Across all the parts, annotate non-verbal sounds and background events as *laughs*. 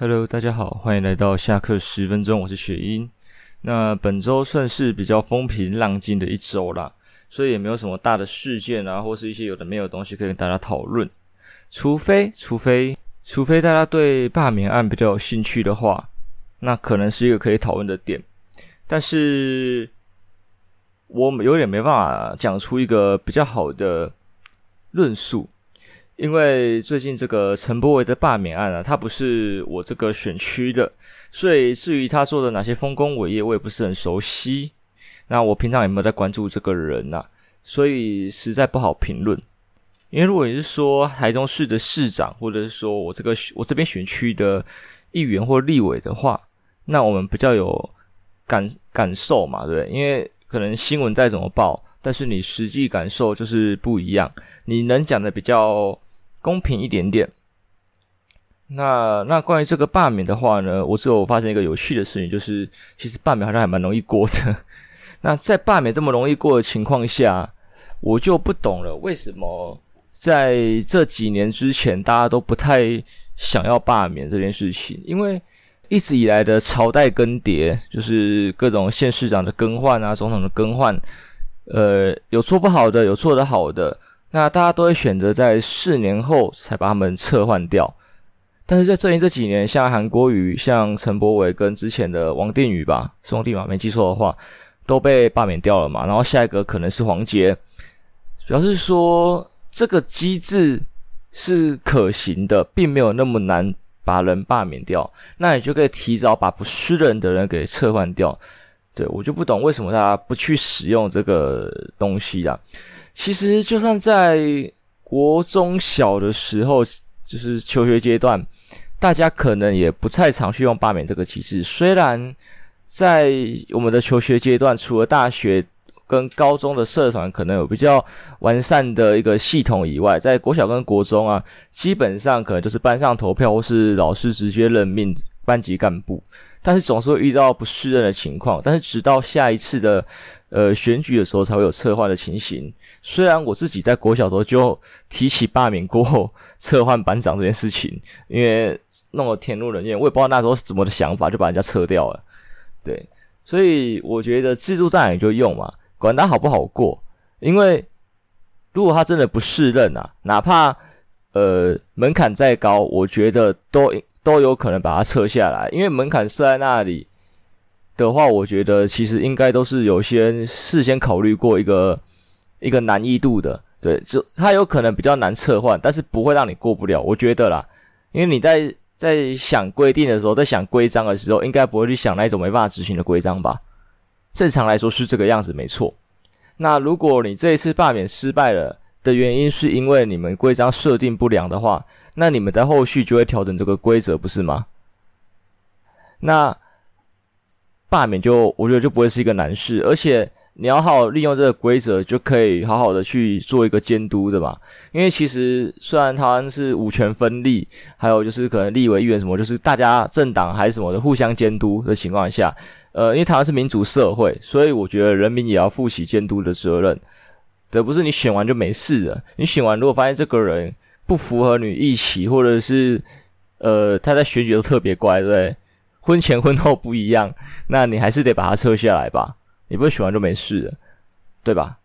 Hello，大家好，欢迎来到下课十分钟，我是雪英。那本周算是比较风平浪静的一周啦，所以也没有什么大的事件啊，或是一些有的没有的东西可以跟大家讨论。除非，除非，除非大家对罢免案比较有兴趣的话，那可能是一个可以讨论的点。但是，我有点没办法讲出一个比较好的论述。因为最近这个陈柏伟的罢免案啊，他不是我这个选区的，所以至于他做的哪些丰功伟业，我也不是很熟悉。那我平常有没有在关注这个人呐？所以实在不好评论。因为如果你是说台中市的市长，或者是说我这个我这边选区的议员或立委的话，那我们比较有感感受嘛，对？因为可能新闻再怎么报，但是你实际感受就是不一样。你能讲的比较。公平一点点。那那关于这个罢免的话呢，我只有发现一个有趣的事情，就是其实罢免好像还蛮容易过的。*laughs* 那在罢免这么容易过的情况下，我就不懂了，为什么在这几年之前大家都不太想要罢免这件事情？因为一直以来的朝代更迭，就是各种县市长的更换啊，总统的更换，呃，有做不好的，有做得好的。那大家都会选择在四年后才把他们撤换掉，但是在最近这几年，像韩国瑜、像陈柏伟跟之前的王定宇吧，是王定宇吧？没记错的话，都被罢免掉了嘛。然后下一个可能是黄杰，表示说这个机制是可行的，并没有那么难把人罢免掉。那你就可以提早把不适任的人给撤换掉。对，我就不懂为什么大家不去使用这个东西啦。其实，就算在国中小的时候，就是求学阶段，大家可能也不太常去用罢免这个机制。虽然在我们的求学阶段，除了大学跟高中的社团可能有比较完善的一个系统以外，在国小跟国中啊，基本上可能就是班上投票或是老师直接任命班级干部。但是总是会遇到不适任的情况，但是直到下一次的呃选举的时候才会有撤换的情形。虽然我自己在国小时候就提起罢免过 *laughs* 撤换班长这件事情，因为弄得天怒人怨，我也不知道那时候怎么的想法，就把人家撤掉了。对，所以我觉得制度在哪就用嘛，管他好不好过。因为如果他真的不适任啊，哪怕呃门槛再高，我觉得都。都有可能把它撤下来，因为门槛设在那里的话，我觉得其实应该都是有些事先考虑过一个一个难易度的，对，就它有可能比较难撤换，但是不会让你过不了，我觉得啦，因为你在在想规定的时候，在想规章的时候，应该不会去想那一种没办法执行的规章吧？正常来说是这个样子，没错。那如果你这一次罢免失败了，的原因是因为你们规章设定不良的话，那你们在后续就会调整这个规则，不是吗？那罢免就我觉得就不会是一个难事，而且你要好好利用这个规则，就可以好好的去做一个监督的嘛。因为其实虽然台湾是五权分立，还有就是可能立委议员什么，就是大家政党还是什么的互相监督的情况下，呃，因为台湾是民主社会，所以我觉得人民也要负起监督的责任。对，不是你选完就没事了。你选完，如果发现这个人不符合你预期，或者是呃他在选举都特别乖，对不对？婚前婚后不一样，*laughs* 那你还是得把他撤下来吧。你不喜欢就没事了，对吧？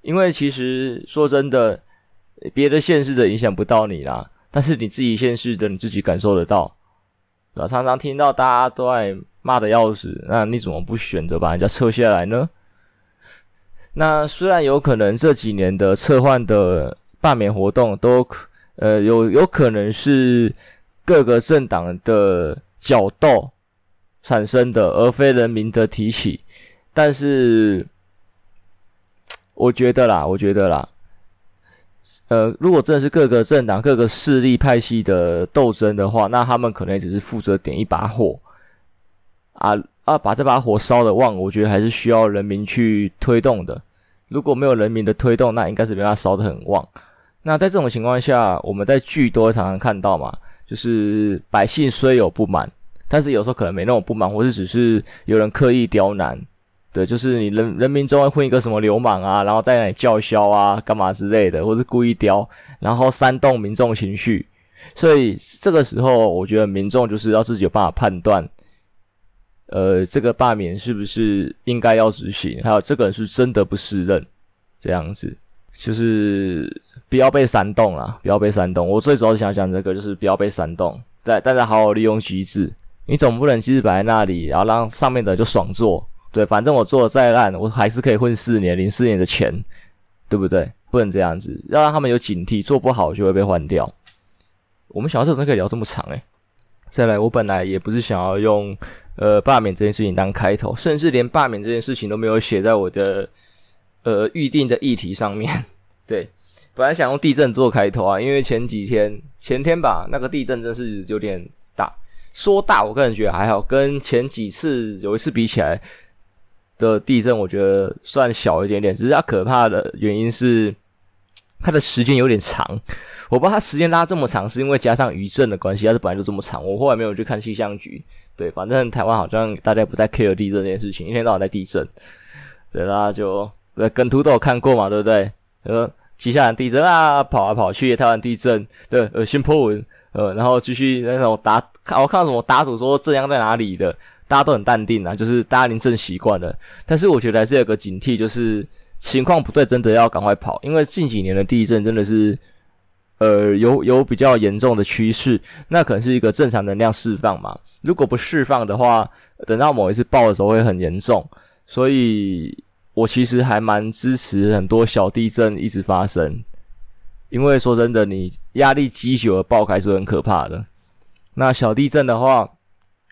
因为其实说真的，别的现实的影响不到你啦，但是你自己现实的你自己感受得到，对吧？常常听到大家都爱骂的要死，那你怎么不选择把人家撤下来呢？那虽然有可能这几年的撤换的罢免活动都，呃，有有可能是各个政党的角斗产生的，而非人民的提起，但是我觉得啦，我觉得啦，呃，如果真的是各个政党、各个势力派系的斗争的话，那他们可能也只是负责点一把火啊。啊，把这把火烧的旺，我觉得还是需要人民去推动的。如果没有人民的推动，那应该是没办法烧得很旺。那在这种情况下，我们在剧都会常常看到嘛，就是百姓虽有不满，但是有时候可能没那么不满，或是只是有人刻意刁难。对，就是你人人民中会混一个什么流氓啊，然后在那里叫嚣啊，干嘛之类的，或是故意刁，然后煽动民众情绪。所以这个时候，我觉得民众就是要自己有办法判断，呃，这个罢免是不是应该要执行，还有这个人是真的不适任，这样子，就是不要被煽动啦，不要被煽动。我最主要想讲这个，就是不要被煽动，对，大家好好利用机制，你总不能机制摆在那里，然后让上面的就爽做，对，反正我做的再烂，我还是可以混四年，零四年的钱，对不对？不能这样子，要让他们有警惕，做不好就会被换掉。我们想到这种可以聊这么长诶、欸，再来，我本来也不是想要用呃罢免这件事情当开头，甚至连罢免这件事情都没有写在我的呃预定的议题上面。对，本来想用地震做开头啊，因为前几天前天吧，那个地震真是有点大。说大，我个人觉得还好，跟前几次有一次比起来的地震，我觉得算小一点点。只是它可怕的原因是。它的时间有点长，我不知道它时间拉这么长是因为加上余震的关系，还是本来就这么长。我后来没有去看气象局，对，反正台湾好像大家不再 care 地震这件事情，一天到晚在地震，对，大家就对梗图都有看过嘛，对不对？呃，接下来地震啊，跑来跑去，台湾地震，对，呃，先破文，呃，然后继续那种打，我看到什么打赌说震央在哪里的，大家都很淡定啊，就是大家已经震习惯了，但是我觉得还是有个警惕，就是。情况不对，真的要赶快跑，因为近几年的地震真的是，呃，有有比较严重的趋势，那可能是一个正常能量释放嘛。如果不释放的话，等到某一次爆的时候会很严重。所以我其实还蛮支持很多小地震一直发生，因为说真的，你压力积久了爆开是很可怕的。那小地震的话，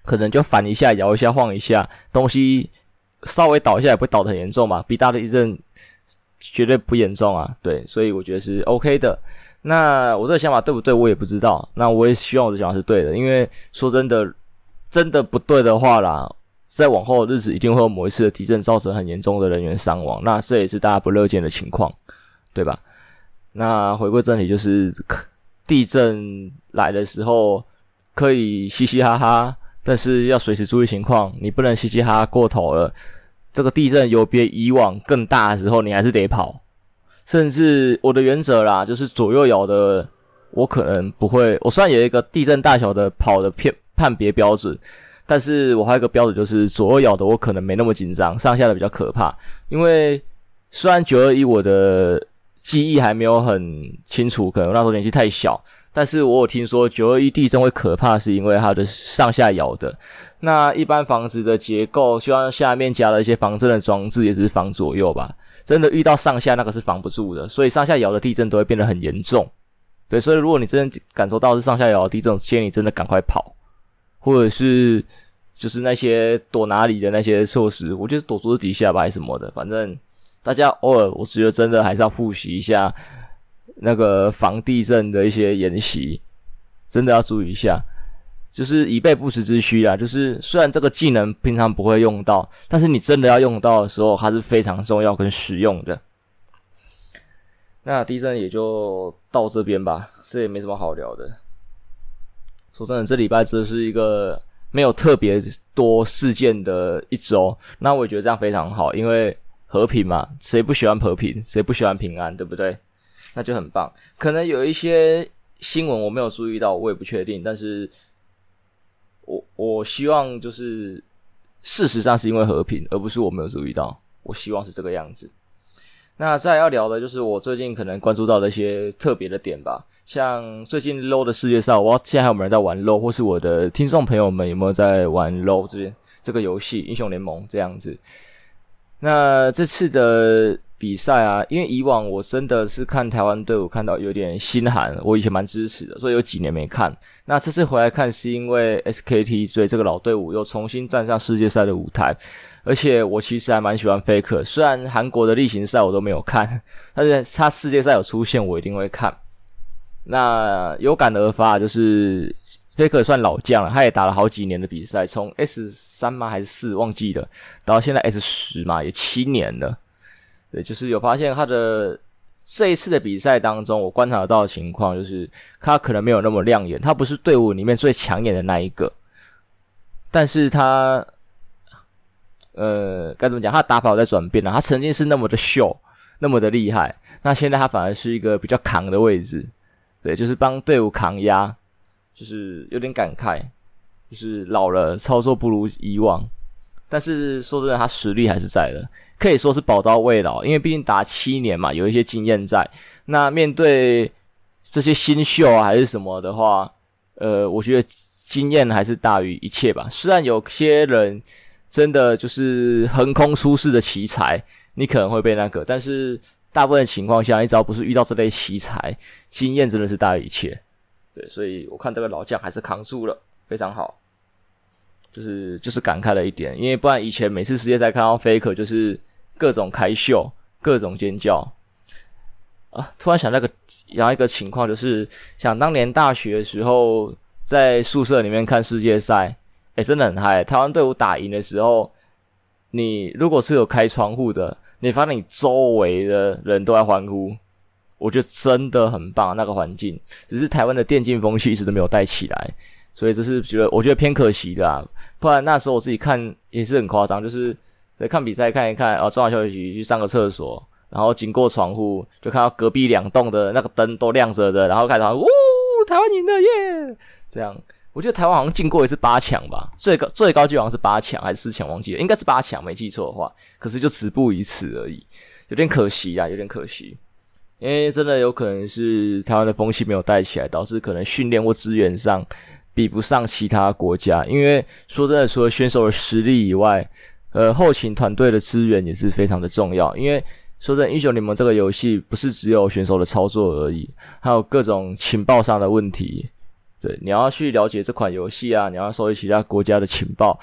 可能就反一下、摇一下、晃一下，东西稍微倒一下也不会倒得很严重嘛，比大的地震。绝对不严重啊，对，所以我觉得是 OK 的。那我这个想法对不对，我也不知道。那我也希望我的想法是对的，因为说真的，真的不对的话啦，在往后的日子一定会有某一次的地震造成很严重的人员伤亡，那这也是大家不乐见的情况，对吧？那回归正题，就是地震来的时候可以嘻嘻哈哈，但是要随时注意情况，你不能嘻嘻哈哈过头了。这个地震有别以往更大的时候，你还是得跑。甚至我的原则啦，就是左右摇的，我可能不会。我虽然有一个地震大小的跑的片判别标准，但是我还有个标准，就是左右摇的我可能没那么紧张，上下的比较可怕。因为虽然九二一我的记忆还没有很清楚，可能那时候年纪太小。但是我有听说九二一地震会可怕，是因为它的上下摇的。那一般房子的结构，就像下面加了一些防震的装置，也只是防左右吧。真的遇到上下那个是防不住的，所以上下摇的地震都会变得很严重。对，所以如果你真的感受到是上下摇的地震，建议你真的赶快跑，或者是就是那些躲哪里的那些措施，我觉得躲桌子底下吧，还是什么的。反正大家偶尔，我觉得真的还是要复习一下。那个防地震的一些演习，真的要注意一下，就是以备不时之需啦。就是虽然这个技能平常不会用到，但是你真的要用到的时候，它是非常重要跟实用的。那地震也就到这边吧，这也没什么好聊的。说真的，这礼拜真的是一个没有特别多事件的一周，那我也觉得这样非常好，因为和平嘛，谁不喜欢和平？谁不喜欢平安？对不对？那就很棒，可能有一些新闻我没有注意到，我也不确定。但是我我希望就是事实上是因为和平，而不是我没有注意到。我希望是这个样子。那再要聊的就是我最近可能关注到的一些特别的点吧，像最近 LOL 的世界上，我现在还有没有人在玩 LOL，或是我的听众朋友们有没有在玩 LOL 这这个游戏英雄联盟这样子？那这次的。比赛啊，因为以往我真的是看台湾队伍看到有点心寒，我以前蛮支持的，所以有几年没看。那这次回来看是因为 SKT，所以这个老队伍又重新站上世界赛的舞台。而且我其实还蛮喜欢 Faker，虽然韩国的例行赛我都没有看，但是他世界赛有出现，我一定会看。那有感而发，就是 Faker 算老将了，他也打了好几年的比赛，从 S 三吗还是四忘记了，到现在 S 十嘛，也七年了。对，就是有发现他的这一次的比赛当中，我观察到的情况就是他可能没有那么亮眼，他不是队伍里面最抢眼的那一个，但是他，呃，该怎么讲？他打法在转变了，他曾经是那么的秀，那么的厉害，那现在他反而是一个比较扛的位置，对，就是帮队伍扛压，就是有点感慨，就是老了，操作不如以往。但是说真的，他实力还是在的，可以说是宝刀未老。因为毕竟打七年嘛，有一些经验在。那面对这些新秀啊，还是什么的话，呃，我觉得经验还是大于一切吧。虽然有些人真的就是横空出世的奇才，你可能会被那个，但是大部分情况下，你只要不是遇到这类奇才，经验真的是大于一切。对，所以我看这个老将还是扛住了，非常好。就是就是感慨了一点，因为不然以前每次世界赛看到 Faker 就是各种开秀，各种尖叫啊！突然想到个，然后一个情况就是，想当年大学的时候在宿舍里面看世界赛，诶，真的很嗨！台湾队伍打赢的时候，你如果是有开窗户的，你发现你周围的人都在欢呼，我觉得真的很棒，那个环境。只是台湾的电竞风气一直都没有带起来。所以这是觉得我觉得偏可惜的，不然那时候我自己看也是很夸张，就是在看比赛看一看，然后中场休息去上个厕所，然后经过窗户就看到隔壁两栋的那个灯都亮着的，然后开始呜，台湾赢了耶！这样，我觉得台湾好像进过一次八强吧，最高最高级好像是八强还是四强，忘记了，应该是八强，没记错的话。可是就止步于此而已，有点可惜啊，有点可惜，因为真的有可能是台湾的风气没有带起来，导致可能训练或资源上。比不上其他国家，因为说真的，除了选手的实力以外，呃，后勤团队的资源也是非常的重要。因为说真的，英雄联盟这个游戏不是只有选手的操作而已，还有各种情报上的问题。对，你要去了解这款游戏啊，你要收集其他国家的情报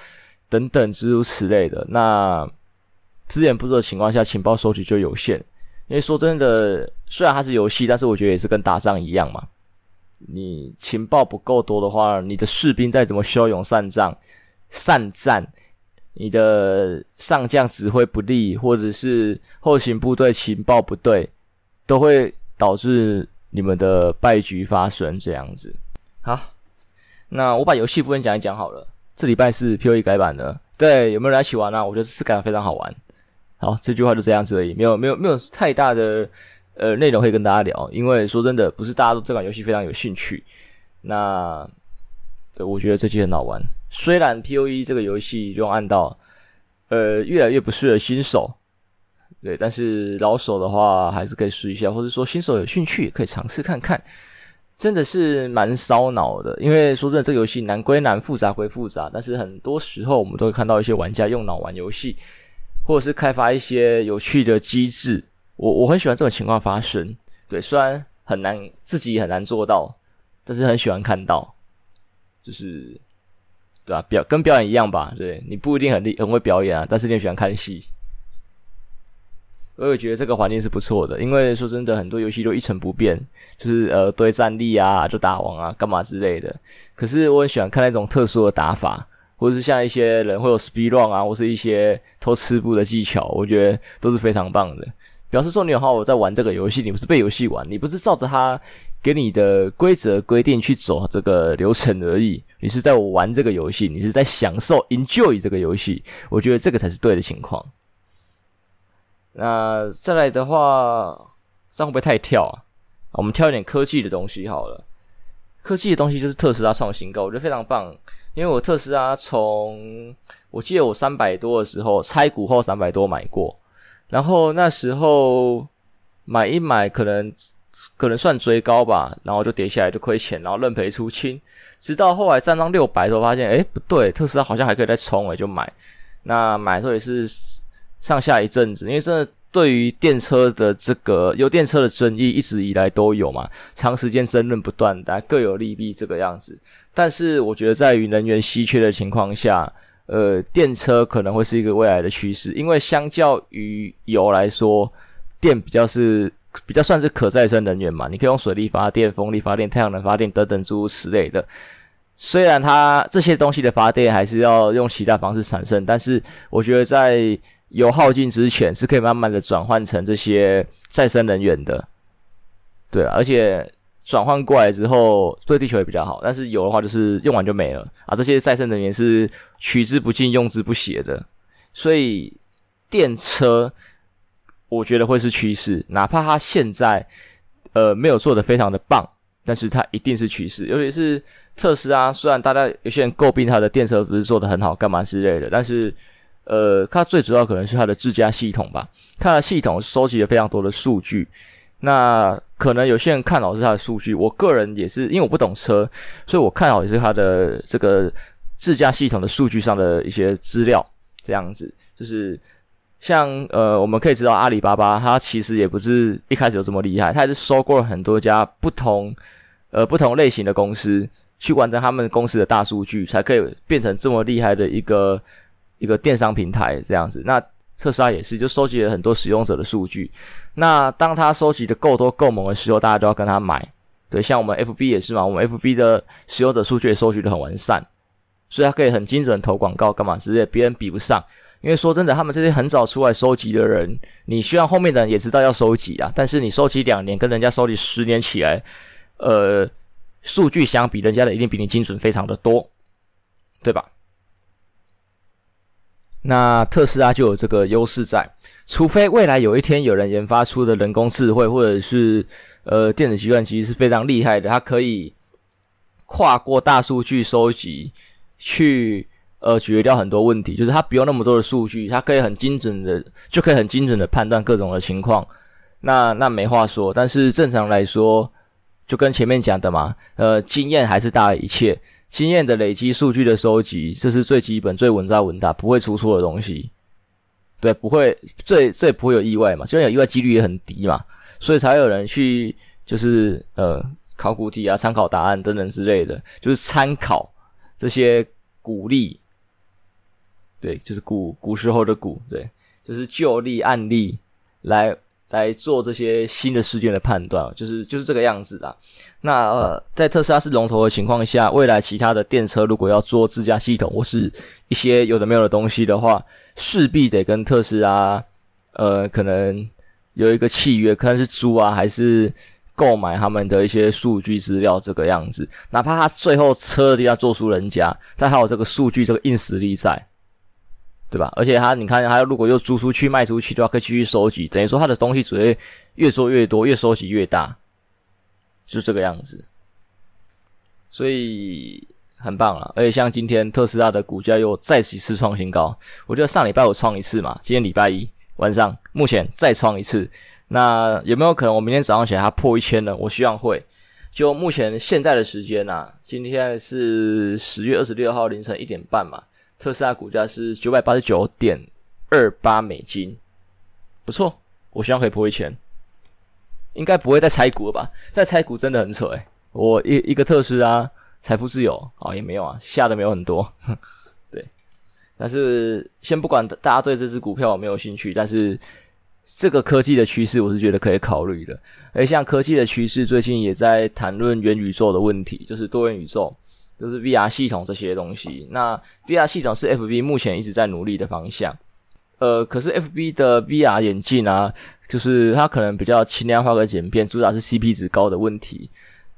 等等诸如此类的。那资源不足的情况下，情报收集就有限。因为说真的，虽然它是游戏，但是我觉得也是跟打仗一样嘛。你情报不够多的话，你的士兵再怎么骁勇善战、善战，你的上将指挥不力，或者是后勤部队情报不对，都会导致你们的败局发生。这样子，好，那我把游戏部分讲一讲好了。这礼拜是 POE 改版的，对，有没有人一起玩啊？我觉得是改版非常好玩。好，这句话就这样子而已，没有，没有，没有太大的。呃，内容可以跟大家聊，因为说真的，不是大家都这款游戏非常有兴趣。那，对，我觉得这期很好玩。虽然 POE 这个游戏用暗道，呃，越来越不适合新手，对，但是老手的话还是可以试一下，或者说新手有兴趣也可以尝试看看。真的是蛮烧脑的，因为说真的，这个游戏难归难，复杂归复杂，但是很多时候我们都会看到一些玩家用脑玩游戏，或者是开发一些有趣的机制。我我很喜欢这种情况发生，对，虽然很难，自己很难做到，但是很喜欢看到，就是，对吧？表跟表演一样吧，对，你不一定很厉很会表演啊，但是你也喜欢看戏。我也觉得这个环境是不错的，因为说真的，很多游戏都一成不变，就是呃堆战力啊，就打王啊，干嘛之类的。可是我很喜欢看那种特殊的打法，或者是像一些人会有 speed run 啊，或是一些偷吃步的技巧，我觉得都是非常棒的。表示说你有好好在玩这个游戏，你不是被游戏玩，你不是照着它给你的规则规定去走这个流程而已，你是在玩这个游戏，你是在享受 enjoy 这个游戏，我觉得这个才是对的情况。那再来的话，这样会不会太跳啊？我们挑一点科技的东西好了。科技的东西就是特斯拉创新高，我觉得非常棒，因为我特斯拉从我记得我三百多的时候拆股后三百多买过。然后那时候买一买，可能可能算追高吧，然后就跌下来就亏钱，然后认赔出清。直到后来站上六百的时候，发现诶不对，特斯拉好像还可以再冲，诶就买。那买的时候也是上下一阵子，因为真的对于电车的这个油电车的争议一直以来都有嘛，长时间争论不断，大家各有利弊这个样子。但是我觉得在于能源稀缺的情况下。呃，电车可能会是一个未来的趋势，因为相较于油来说，电比较是比较算是可再生能源嘛。你可以用水力发电、风力发电、太阳能发电等等诸如此类的。虽然它这些东西的发电还是要用其他方式产生，但是我觉得在油耗尽之前是可以慢慢的转换成这些再生能源的。对，而且。转换过来之后，对地球也比较好。但是有的话，就是用完就没了啊。这些再生能源是取之不尽、用之不竭的，所以电车我觉得会是趋势。哪怕它现在呃没有做得非常的棒，但是它一定是趋势。尤其是特斯拉，虽然大家有些人诟病它的电车不是做得很好，干嘛之类的，但是呃，它最主要可能是它的自驾系统吧。它的系统收集了非常多的数据。那可能有些人看好是它的数据，我个人也是，因为我不懂车，所以我看好也是它的这个自驾系统的数据上的一些资料，这样子就是。像呃，我们可以知道阿里巴巴，它其实也不是一开始就这么厉害，它也是收购了很多家不同呃不同类型的公司，去完成他们公司的大数据，才可以变成这么厉害的一个一个电商平台这样子。那特斯拉也是，就收集了很多使用者的数据。那当他收集的够多够猛的时候，大家都要跟他买。对，像我们 FB 也是嘛，我们 FB 的使用者数据也收集的很完善，所以他可以很精准投广告干嘛之类，别人比不上。因为说真的，他们这些很早出来收集的人，你希望后面的人也知道要收集啊。但是你收集两年，跟人家收集十年起来，呃，数据相比，人家的一定比你精准非常的多，对吧？那特斯拉就有这个优势在，除非未来有一天有人研发出的人工智慧或者是呃电子计算机是非常厉害的，它可以跨过大数据收集去。呃，解决掉很多问题，就是它不用那么多的数据，它可以很精准的，就可以很精准的判断各种的情况。那那没话说。但是正常来说，就跟前面讲的嘛，呃，经验还是大于一切。经验的累积，数据的收集，这是最基本、最稳扎稳打，不会出错的东西。对，不会，最最不会有意外嘛，就算有意外几率也很低嘛，所以才有人去就是呃考古题啊、参考答案等等之类的，就是参考这些鼓励。对，就是古古时候的古，对，就是旧例案例来来做这些新的事件的判断，就是就是这个样子的。那呃，在特斯拉是龙头的情况下，未来其他的电车如果要做自驾系统或是一些有的没有的东西的话，势必得跟特斯拉呃可能有一个契约，可能是租啊，还是购买他们的一些数据资料这个样子。哪怕他最后车的地方做出人家，但还有这个数据这个硬实力在。对吧？而且他，你看，他如果又租出去、卖出去的话，可以继续收集，等于说他的东西只会越做越多，越收集越大，就这个样子。所以很棒啊！而且像今天特斯拉的股价又再次创新高，我觉得上礼拜我创一次嘛，今天礼拜一晚上目前再创一次，那有没有可能我明天早上起来它破一千呢？我希望会。就目前现在的时间呐、啊，今天是十月二十六号凌晨一点半嘛。特斯拉股价是九百八十九点二八美金，不错，我希望可以破一千，应该不会再拆股了吧？再拆股真的很扯诶，我一一个特斯拉财富自由啊、哦、也没有啊，下的没有很多，*laughs* 对。但是先不管大家对这支股票有没有兴趣，但是这个科技的趋势我是觉得可以考虑的。而像科技的趋势，最近也在谈论元宇宙的问题，就是多元宇宙。就是 VR 系统这些东西，那 VR 系统是 FB 目前一直在努力的方向。呃，可是 FB 的 VR 眼镜啊，就是它可能比较轻量化和简便，主打是 CP 值高的问题。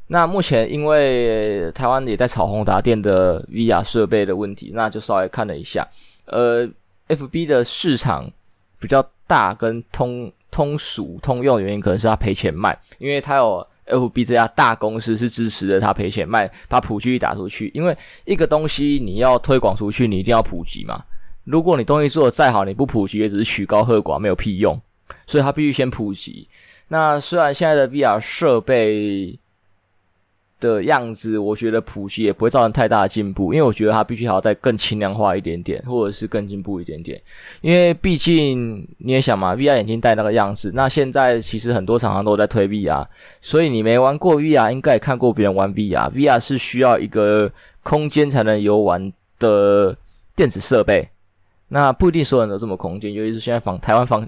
那目前因为台湾也在炒宏达电的 VR 设备的问题，那就稍微看了一下。呃，FB 的市场比较大跟通通俗通用的原因，可能是它赔钱卖，因为它有。FB 这家大公司是支持的，他赔钱卖，把普及打出去。因为一个东西你要推广出去，你一定要普及嘛。如果你东西做的再好，你不普及，也只是曲高和寡，没有屁用。所以它必须先普及。那虽然现在的 VR 设备，的样子，我觉得普及也不会造成太大的进步，因为我觉得它必须还要再更轻量化一点点，或者是更进步一点点。因为毕竟你也想嘛，VR 眼镜戴那个样子，那现在其实很多厂商都在推 VR，所以你没玩过 VR，应该也看过别人玩 VR。VR 是需要一个空间才能游玩的电子设备，那不一定所有人都这么空间，尤其是现在房台湾房。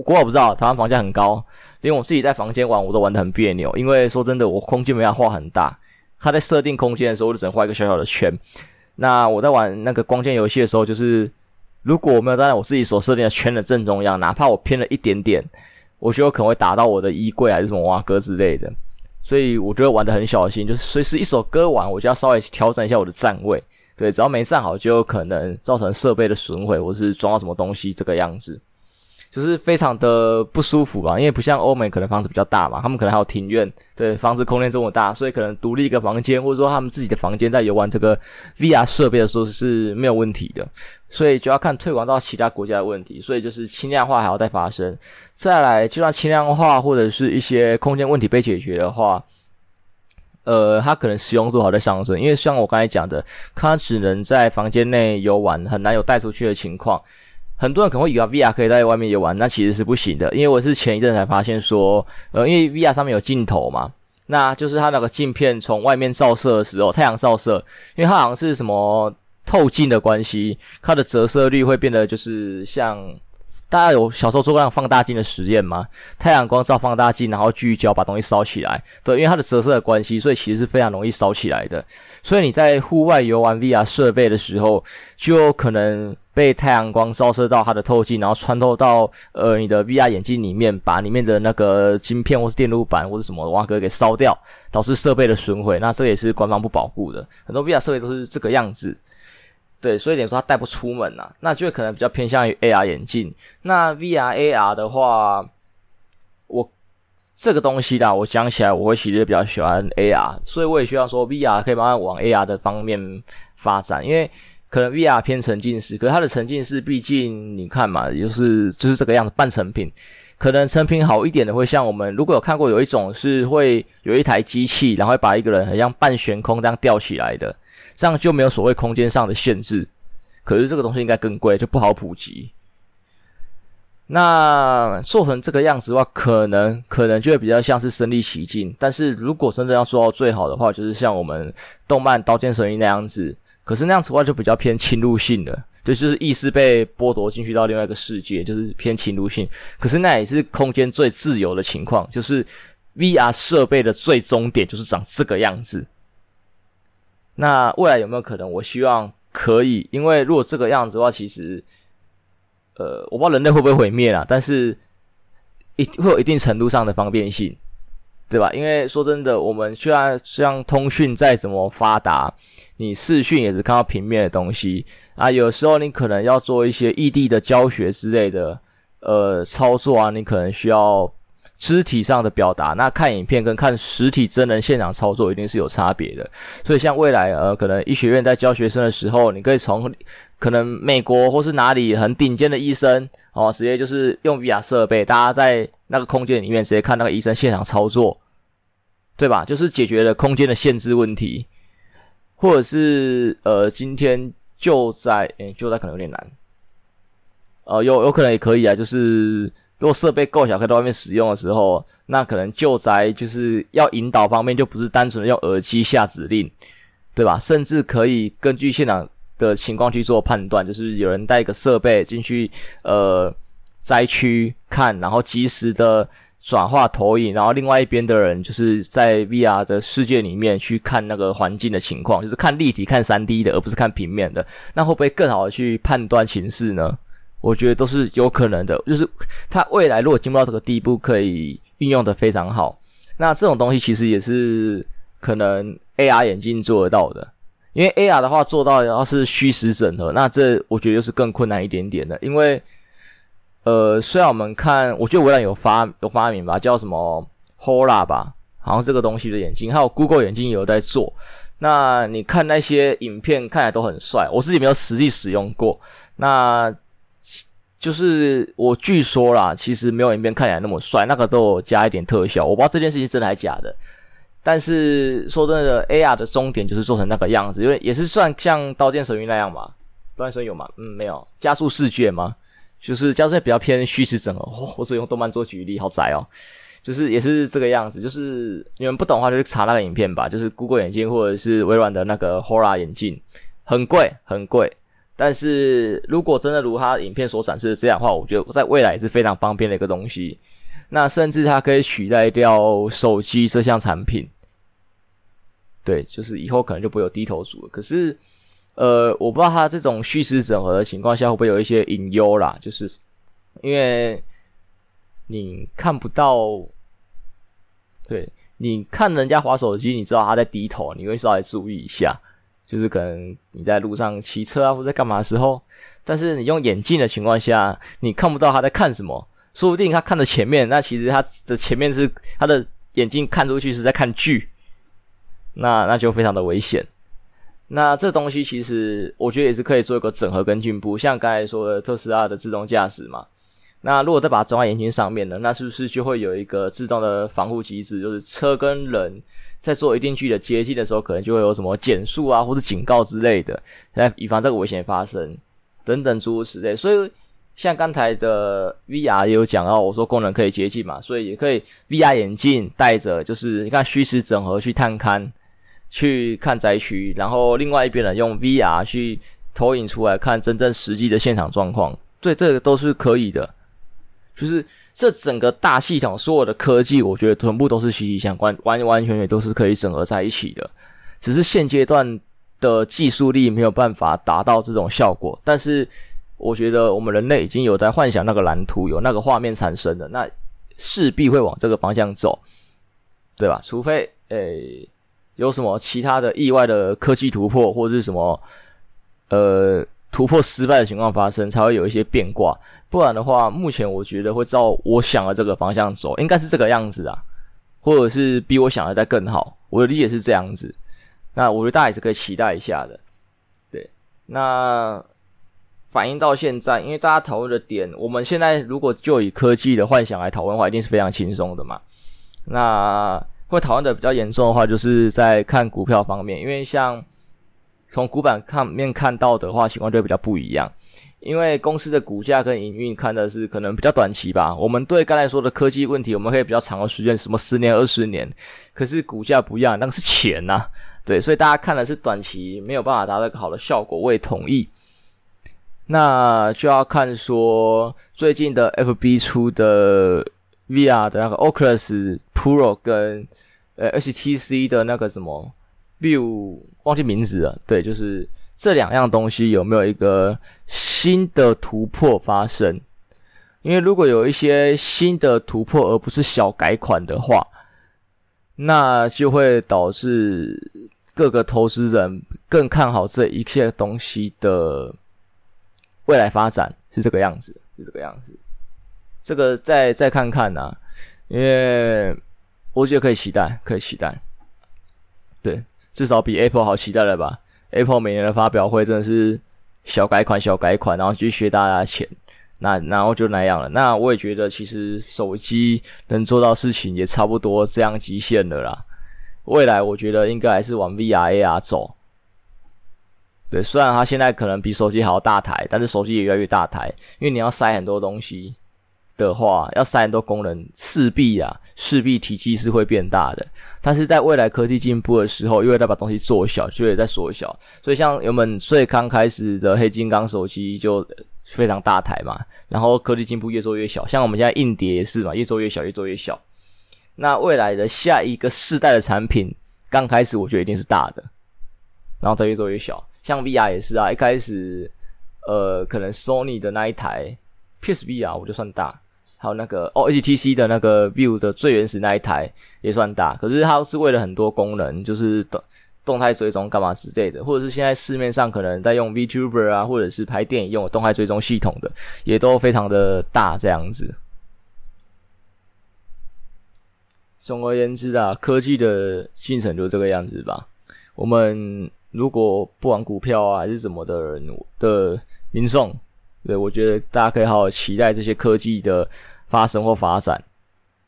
国我不知道，台湾房价很高，连我自己在房间玩我都玩得很别扭。因为说真的，我空间没法画很大，他在设定空间的时候，我就只能画一个小小的圈。那我在玩那个光剑游戏的时候，就是如果我没有站在我自己所设定的圈的正中央，哪怕我偏了一点点，我觉得可能会打到我的衣柜还是什么蛙哥之类的。所以我觉得玩得很小心，就是随时一首歌完，我就要稍微调整一下我的站位。对，只要没站好，就有可能造成设备的损毁，或是撞到什么东西这个样子。就是非常的不舒服吧，因为不像欧美可能房子比较大嘛，他们可能还有庭院，对，房子空间这么大，所以可能独立一个房间，或者说他们自己的房间在游玩这个 VR 设备的时候是没有问题的，所以就要看推广到其他国家的问题，所以就是轻量化还要再发生，再来就算轻量化或者是一些空间问题被解决的话，呃，它可能使用度还在上升，因为像我刚才讲的，它只能在房间内游玩，很难有带出去的情况。很多人可能会以为 VR 可以在外面游玩，那其实是不行的。因为我是前一阵才发现说，呃，因为 VR 上面有镜头嘛，那就是它那个镜片从外面照射的时候，太阳照射，因为它好像是什么透镜的关系，它的折射率会变得就是像。大家有小时候做过那种放大镜的实验吗？太阳光照放大镜，然后聚焦把东西烧起来。对，因为它的折射的关系，所以其实是非常容易烧起来的。所以你在户外游玩 VR 设备的时候，就有可能被太阳光照射到它的透镜，然后穿透到呃你的 VR 眼镜里面，把里面的那个晶片或是电路板或者什么挖格给烧掉，导致设备的损毁。那这也是官方不保护的，很多 VR 设备都是这个样子。对，所以等于说他带不出门呐、啊，那就可能比较偏向于 AR 眼镜。那 VR AR 的话，我这个东西啦，我讲起来我会其实比较喜欢 AR，所以我也需要说 VR 可以慢慢往 AR 的方面发展，因为可能 VR 偏沉浸式，可是它的沉浸式毕竟你看嘛，就是就是这个样子半成品，可能成品好一点的会像我们如果有看过有一种是会有一台机器，然后把一个人很像半悬空这样吊起来的。这样就没有所谓空间上的限制，可是这个东西应该更贵，就不好普及。那做成这个样子的话，可能可能就会比较像是身临其境。但是如果真的要做到最好的话，就是像我们动漫《刀剑神域》那样子。可是那样子的话就比较偏侵入性的，就就是意识被剥夺进去到另外一个世界，就是偏侵入性。可是那也是空间最自由的情况，就是 VR 设备的最终点就是长这个样子。那未来有没有可能？我希望可以，因为如果这个样子的话，其实，呃，我不知道人类会不会毁灭啊，但是一会有一定程度上的方便性，对吧？因为说真的，我们虽然像通讯再怎么发达，你视讯也是看到平面的东西啊，有时候你可能要做一些异地的教学之类的，呃，操作啊，你可能需要。肢体上的表达，那看影片跟看实体真人现场操作一定是有差别的。所以像未来呃，可能医学院在教学生的时候，你可以从可能美国或是哪里很顶尖的医生哦，直接就是用 VR 设备，大家在那个空间里面直接看那个医生现场操作，对吧？就是解决了空间的限制问题，或者是呃，今天就在诶，就在可能有点难，呃，有有可能也可以啊，就是。如果设备够小，可以在外面使用的时候，那可能救灾就是要引导方面，就不是单纯的用耳机下指令，对吧？甚至可以根据现场的情况去做判断，就是有人带一个设备进去，呃，灾区看，然后及时的转化投影，然后另外一边的人就是在 VR 的世界里面去看那个环境的情况，就是看立体、看 3D 的，而不是看平面的。那会不会更好的去判断形势呢？我觉得都是有可能的，就是它未来如果进步到这个地步，可以运用的非常好。那这种东西其实也是可能 AR 眼镜做得到的，因为 AR 的话做到要是虚实整合，那这我觉得就是更困难一点点的。因为呃，虽然我们看，我觉得微软有发有发明吧，叫什么 HOLA 吧，好像这个东西的眼镜，还有 Google 眼镜也有在做。那你看那些影片，看起来都很帅，我自己没有实际使用过。那就是我据说啦，其实没有影片看起来那么帅，那个都有加一点特效，我不知道这件事情真的还是假的。但是说真的，AR 的终点就是做成那个样子，因为也是算像《刀剑神域》那样嘛。《刀剑神域》有吗？嗯，没有。加速世界吗？就是加速比较偏虚实整合。哦，我只用动漫做举例，好窄哦。就是也是这个样子，就是你们不懂的话，就去查那个影片吧。就是 Google 眼镜或者是微软的那个 HOLA 眼镜，很贵，很贵。但是如果真的如他影片所展示的这样的话，我觉得在未来也是非常方便的一个东西。那甚至它可以取代掉手机这项产品。对，就是以后可能就不会有低头族了。可是，呃，我不知道他这种虚实整合的情况下会不会有一些隐忧啦，就是因为你看不到，对，你看人家滑手机，你知道他在低头，你会稍微注意一下。就是可能你在路上骑车啊，或者干嘛的时候，但是你用眼镜的情况下，你看不到他在看什么，说不定他看着前面，那其实他的前面是他的眼镜看出去是在看剧，那那就非常的危险。那这东西其实我觉得也是可以做一个整合跟进步，像刚才说的特斯拉的自动驾驶嘛。那如果再把它装在眼镜上面呢，那是不是就会有一个自动的防护机制？就是车跟人在做一定距离的接近的时候，可能就会有什么减速啊，或者警告之类的，来以防这个危险发生等等诸如此类。所以像刚才的 VR 也有讲到，我说功能可以接近嘛，所以也可以 VR 眼镜戴着，就是你看虚实整合去探勘。去看灾区，然后另外一边呢，用 VR 去投影出来看真正实际的现场状况，对，这个都是可以的。就是这整个大系统所有的科技，我觉得全部都是息息相关，完完全全都是可以整合在一起的。只是现阶段的技术力没有办法达到这种效果，但是我觉得我们人类已经有在幻想那个蓝图，有那个画面产生的，那势必会往这个方向走，对吧？除非诶。有什么其他的意外的科技突破，或者是什么呃突破失败的情况发生，才会有一些变卦。不然的话，目前我觉得会照我想的这个方向走，应该是这个样子啊，或者是比我想的再更好。我的理解是这样子。那我觉得大家也是可以期待一下的。对，那反映到现在，因为大家讨论的点，我们现在如果就以科技的幻想来讨论的话，一定是非常轻松的嘛。那会讨论的比较严重的话，就是在看股票方面，因为像从股板看面看到的话，情况就比较不一样。因为公司的股价跟营运看的是可能比较短期吧。我们对刚才说的科技问题，我们可以比较长的时间，什么十年、二十年，可是股价不一样，那个是钱呐、*laughs* 对，所以大家看的是短期，没有办法达到好的效果。我也同意。那就要看说最近的 FB 出的。VR 的那个 Oculus Pro 跟呃 HTC 的那个什么 View 忘记名字了，对，就是这两样东西有没有一个新的突破发生？因为如果有一些新的突破，而不是小改款的话，那就会导致各个投资人更看好这一切东西的未来发展，是这个样子，是这个样子。这个再再看看呐、因为我觉得可以期待，可以期待。对，至少比 Apple 好期待了吧？Apple 每年的发表会真的是小改款、小改款，然后去削大家的钱，那然后就那样了。那我也觉得，其实手机能做到事情也差不多这样极限了啦。未来我觉得应该还是往 VR、AR 走。对，虽然它现在可能比手机还要大台，但是手机也越来越大台，因为你要塞很多东西。的话，要塞很多功能，势必啊，势必体积是会变大的。但是在未来科技进步的时候，又会再把东西做小，就会再缩小。所以像原本最刚开始的黑金刚手机就非常大台嘛，然后科技进步越做越小。像我们现在硬碟也是嘛，越做越小，越做越小。那未来的下一个世代的产品，刚开始我觉得一定是大的，然后再越做越小。像 VR 也是啊，一开始呃，可能 Sony 的那一台 PSVR 我就算大。还有那个哦，HTC 的那个 View 的最原始那一台也算大，可是它是为了很多功能，就是动动态追踪干嘛之类的，或者是现在市面上可能在用 VTuber 啊，或者是拍电影用动态追踪系统的，也都非常的大这样子。总而言之啊，科技的进程就这个样子吧。我们如果不玩股票啊还是什么的人的民众，对，我觉得大家可以好好期待这些科技的。发生或发展，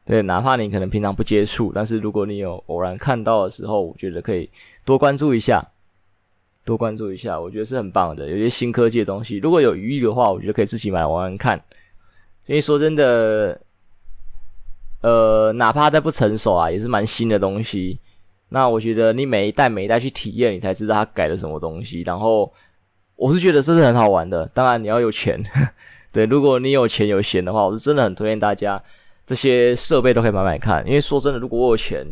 对，哪怕你可能平常不接触，但是如果你有偶然看到的时候，我觉得可以多关注一下，多关注一下，我觉得是很棒的。有些新科技的东西，如果有余裕的话，我觉得可以自己买玩玩看。因为说真的，呃，哪怕再不成熟啊，也是蛮新的东西。那我觉得你每一代每一代去体验，你才知道它改了什么东西。然后我是觉得这是很好玩的，当然你要有钱。*laughs* 对，如果你有钱有闲的话，我是真的很推荐大家这些设备都可以买买看。因为说真的，如果我有钱，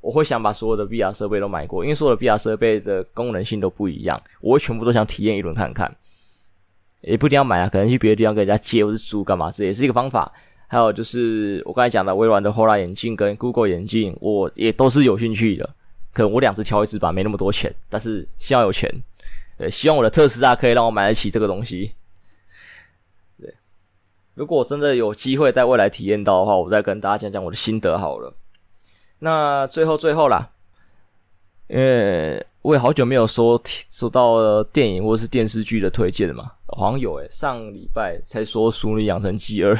我会想把所有的 VR 设备都买过，因为所有的 VR 设备的功能性都不一样，我会全部都想体验一轮看看。也不一定要买啊，可能去别的地方跟人家借或是租干嘛，这也是一个方法。还有就是我刚才讲的微软的 HOLA 眼镜跟 Google 眼镜，我也都是有兴趣的，可能我两只挑一只吧，没那么多钱，但是先要有钱。对，希望我的特斯拉可以让我买得起这个东西。对，如果真的有机会在未来体验到的话，我再跟大家讲讲我的心得好了。那最后最后啦，因为我也好久没有说说到电影或者是电视剧的推荐了嘛，好像有诶、上礼拜才说《淑女养成记二》，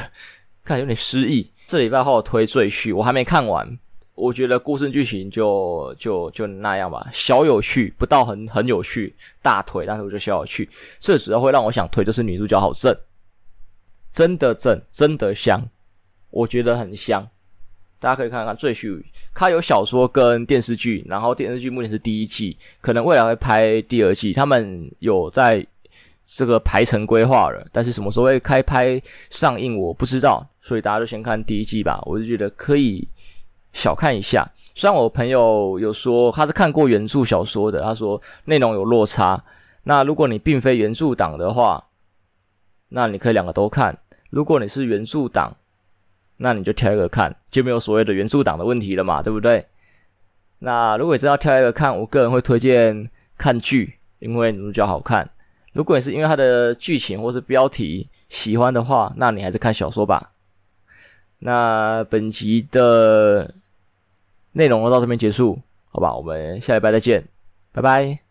看有点失忆。这礼拜后推《赘婿》，我还没看完。我觉得故事剧情就就就那样吧，小有趣，不到很很有趣，大腿，但是我觉得小有趣。最主要会让我想推就是女主角好正，真的正，真的香，我觉得很香。大家可以看看《赘婿》，它有小说跟电视剧，然后电视剧目前是第一季，可能未来会拍第二季，他们有在这个排程规划了，但是什么时候会开拍上映我不知道，所以大家就先看第一季吧。我就觉得可以。小看一下，虽然我朋友有说他是看过原著小说的，他说内容有落差。那如果你并非原著党的话，那你可以两个都看；如果你是原著党，那你就挑一个看，就没有所谓的原著党的问题了嘛，对不对？那如果你真要挑一个看，我个人会推荐看剧，因为女主角好看。如果你是因为它的剧情或是标题喜欢的话，那你还是看小说吧。那本集的内容就到这边结束，好吧，我们下礼拜再见，拜拜。